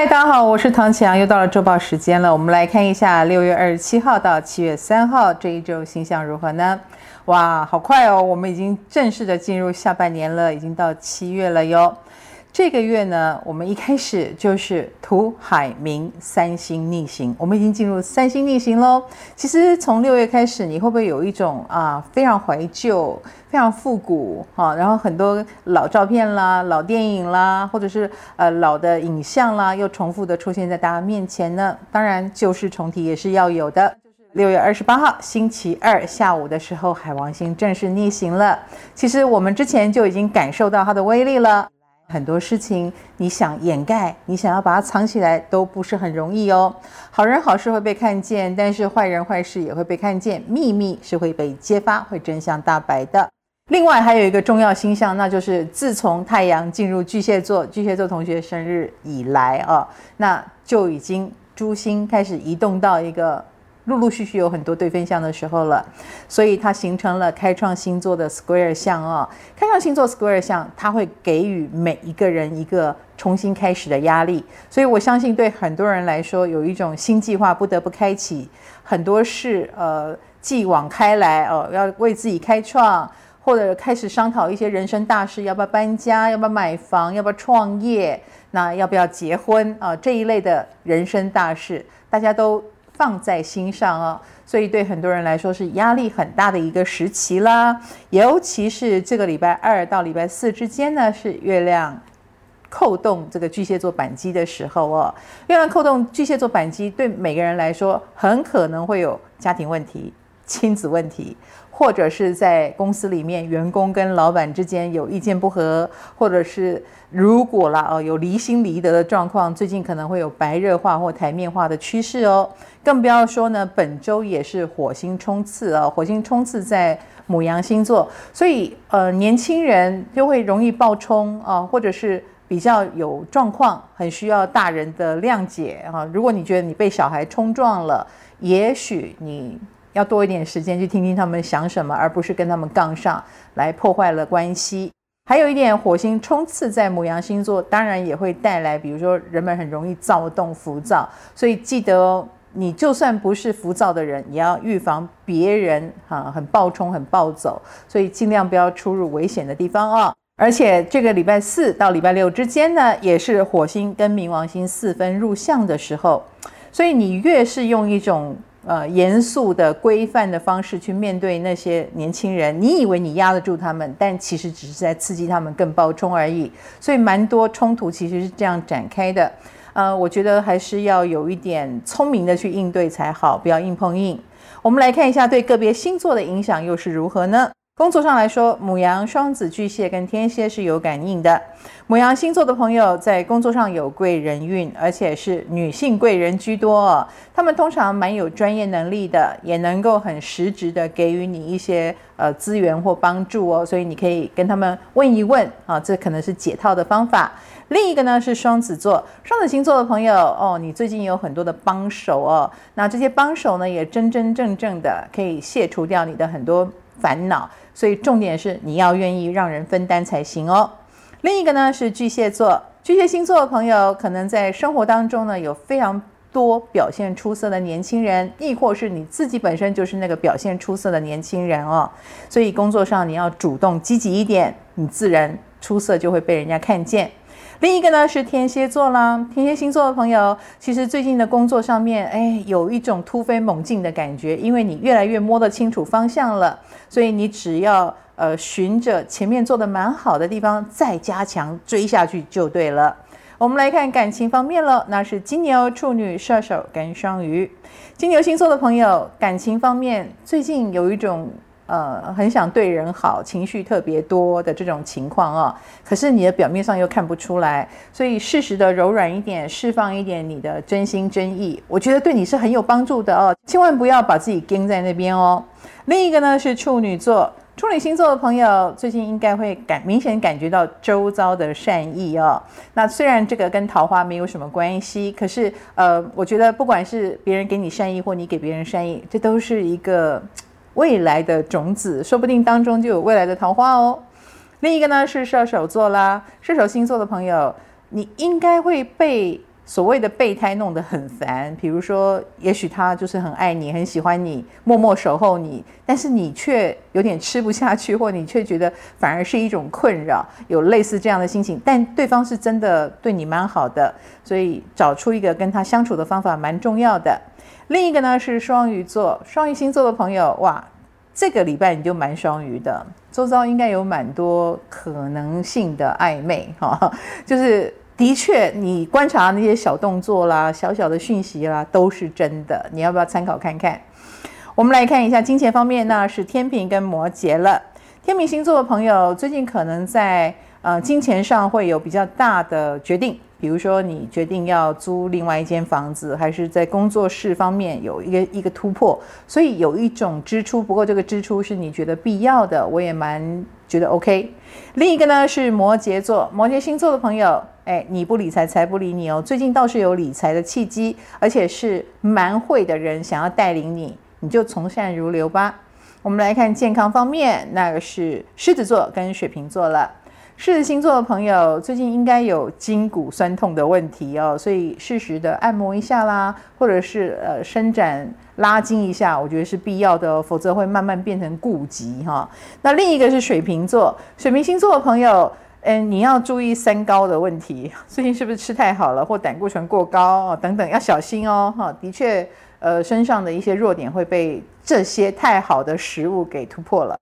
嗨，大家好，我是唐启阳，又到了周报时间了。我们来看一下六月二十七号到七月三号这一周星象如何呢？哇，好快哦，我们已经正式的进入下半年了，已经到七月了哟。这个月呢，我们一开始就是土海冥三星逆行，我们已经进入三星逆行喽。其实从六月开始，你会不会有一种啊非常怀旧、非常复古哈、啊，然后很多老照片啦、老电影啦，或者是呃老的影像啦，又重复的出现在大家面前呢？当然，旧事重提也是要有的。六月二十八号星期二下午的时候，海王星正式逆行了。其实我们之前就已经感受到它的威力了。很多事情你想掩盖，你想要把它藏起来，都不是很容易哦。好人好事会被看见，但是坏人坏事也会被看见，秘密是会被揭发，会真相大白的。另外还有一个重要星象，那就是自从太阳进入巨蟹座，巨蟹座同学生日以来啊，那就已经诸星开始移动到一个。陆陆续续有很多对分相的时候了，所以它形成了开创星座的 square 相哦。开创星座 square 相，它会给予每一个人一个重新开始的压力。所以我相信，对很多人来说，有一种新计划不得不开启，很多事呃继往开来哦，要为自己开创，或者开始商讨一些人生大事，要不要搬家，要不要买房，要不要创业，那要不要结婚啊？这一类的人生大事，大家都。放在心上哦，所以对很多人来说是压力很大的一个时期啦。尤其是这个礼拜二到礼拜四之间呢，是月亮扣动这个巨蟹座扳机的时候哦。月亮扣动巨蟹座扳机，对每个人来说，很可能会有家庭问题、亲子问题。或者是在公司里面，员工跟老板之间有意见不合，或者是如果啦哦有离心离德的状况，最近可能会有白热化或台面化的趋势哦。更不要说呢，本周也是火星冲刺啊，火星冲刺在母羊星座，所以呃年轻人就会容易爆冲啊，或者是比较有状况，很需要大人的谅解啊。如果你觉得你被小孩冲撞了，也许你。要多一点时间去听听他们想什么，而不是跟他们杠上来破坏了关系。还有一点，火星冲刺在母羊星座，当然也会带来，比如说人们很容易躁动、浮躁。所以记得哦，你就算不是浮躁的人，也要预防别人哈很暴冲、很暴走。所以尽量不要出入危险的地方啊、而且这个礼拜四到礼拜六之间呢，也是火星跟冥王星四分入相的时候，所以你越是用一种。呃，严肃的、规范的方式去面对那些年轻人，你以为你压得住他们，但其实只是在刺激他们更暴冲而已。所以，蛮多冲突其实是这样展开的。呃，我觉得还是要有一点聪明的去应对才好，不要硬碰硬。我们来看一下对个别星座的影响又是如何呢？工作上来说，母羊、双子、巨蟹跟天蝎是有感应的。母羊星座的朋友在工作上有贵人运，而且是女性贵人居多哦。他们通常蛮有专业能力的，也能够很实质的给予你一些呃资源或帮助哦。所以你可以跟他们问一问啊，这可能是解套的方法。另一个呢是双子座，双子星座的朋友哦，你最近有很多的帮手哦。那这些帮手呢，也真真正正的可以卸除掉你的很多烦恼。所以重点是你要愿意让人分担才行哦。另一个呢是巨蟹座，巨蟹星座的朋友可能在生活当中呢有非常多表现出色的年轻人，亦或是你自己本身就是那个表现出色的年轻人哦。所以工作上你要主动积极一点，你自然出色就会被人家看见。另一个呢是天蝎座啦，天蝎星座的朋友，其实最近的工作上面，哎，有一种突飞猛进的感觉，因为你越来越摸得清楚方向了，所以你只要呃循着前面做得蛮好的地方再加强追下去就对了。我们来看感情方面了，那是金牛、处女、射手跟双鱼。金牛星座的朋友，感情方面最近有一种。呃，很想对人好，情绪特别多的这种情况啊、可是你的表面上又看不出来，所以适时的柔软一点，释放一点你的真心真意，我觉得对你是很有帮助的哦。千万不要把自己钉在那边哦。另一个呢是处女座，处女星座的朋友最近应该会感明显感觉到周遭的善意哦。那虽然这个跟桃花没有什么关系，可是呃，我觉得不管是别人给你善意，或你给别人善意，这都是一个。未来的种子，说不定当中就有未来的桃花哦。另一个呢是射手座啦，射手星座的朋友，你应该会被所谓的备胎弄得很烦，比如说，也许他就是很爱你，很喜欢你，默默守候你，但是你却有点吃不下去，或你却觉得反而是一种困扰，有类似这样的心情。但对方是真的对你蛮好的，所以找出一个跟他相处的方法蛮重要的。另一个呢是双鱼座，双鱼星座的朋友，哇，这个礼拜你就蛮双鱼的，周遭应该有蛮多可能性的暧昧哈，就是。的确，你观察那些小动作啦、小小的讯息啦，都是真的。你要不要参考看看？我们来看一下金钱方面，那是天秤跟摩羯了。天秤星座的朋友，最近可能在呃金钱上会有比较大的决定，比如说你决定要租另外一间房子，还是在工作室方面有一个一个突破，所以有一种支出。不过这个支出是你觉得必要的，我也蛮觉得 OK。另一个呢是摩羯座，摩羯星座的朋友。哎，你不理财，财不理你哦。最近倒是有理财的契机，而且是蛮会的人想要带领你，你就从善如流吧。我们来看健康方面，那个是狮子座跟水瓶座了。狮子星座的朋友最近应该有筋骨酸痛的问题哦，所以适时的按摩一下啦，或者是呃伸展拉筋一下，我觉得是必要的哦，否则会慢慢变成痼疾哈。那另一个是水瓶座，水瓶星座的朋友。嗯，你要注意三高的问题，最近是不是吃太好了，或胆固醇过高等等，要小心哦。哈，的确，呃，身上的一些弱点会被这些太好的食物给突破了。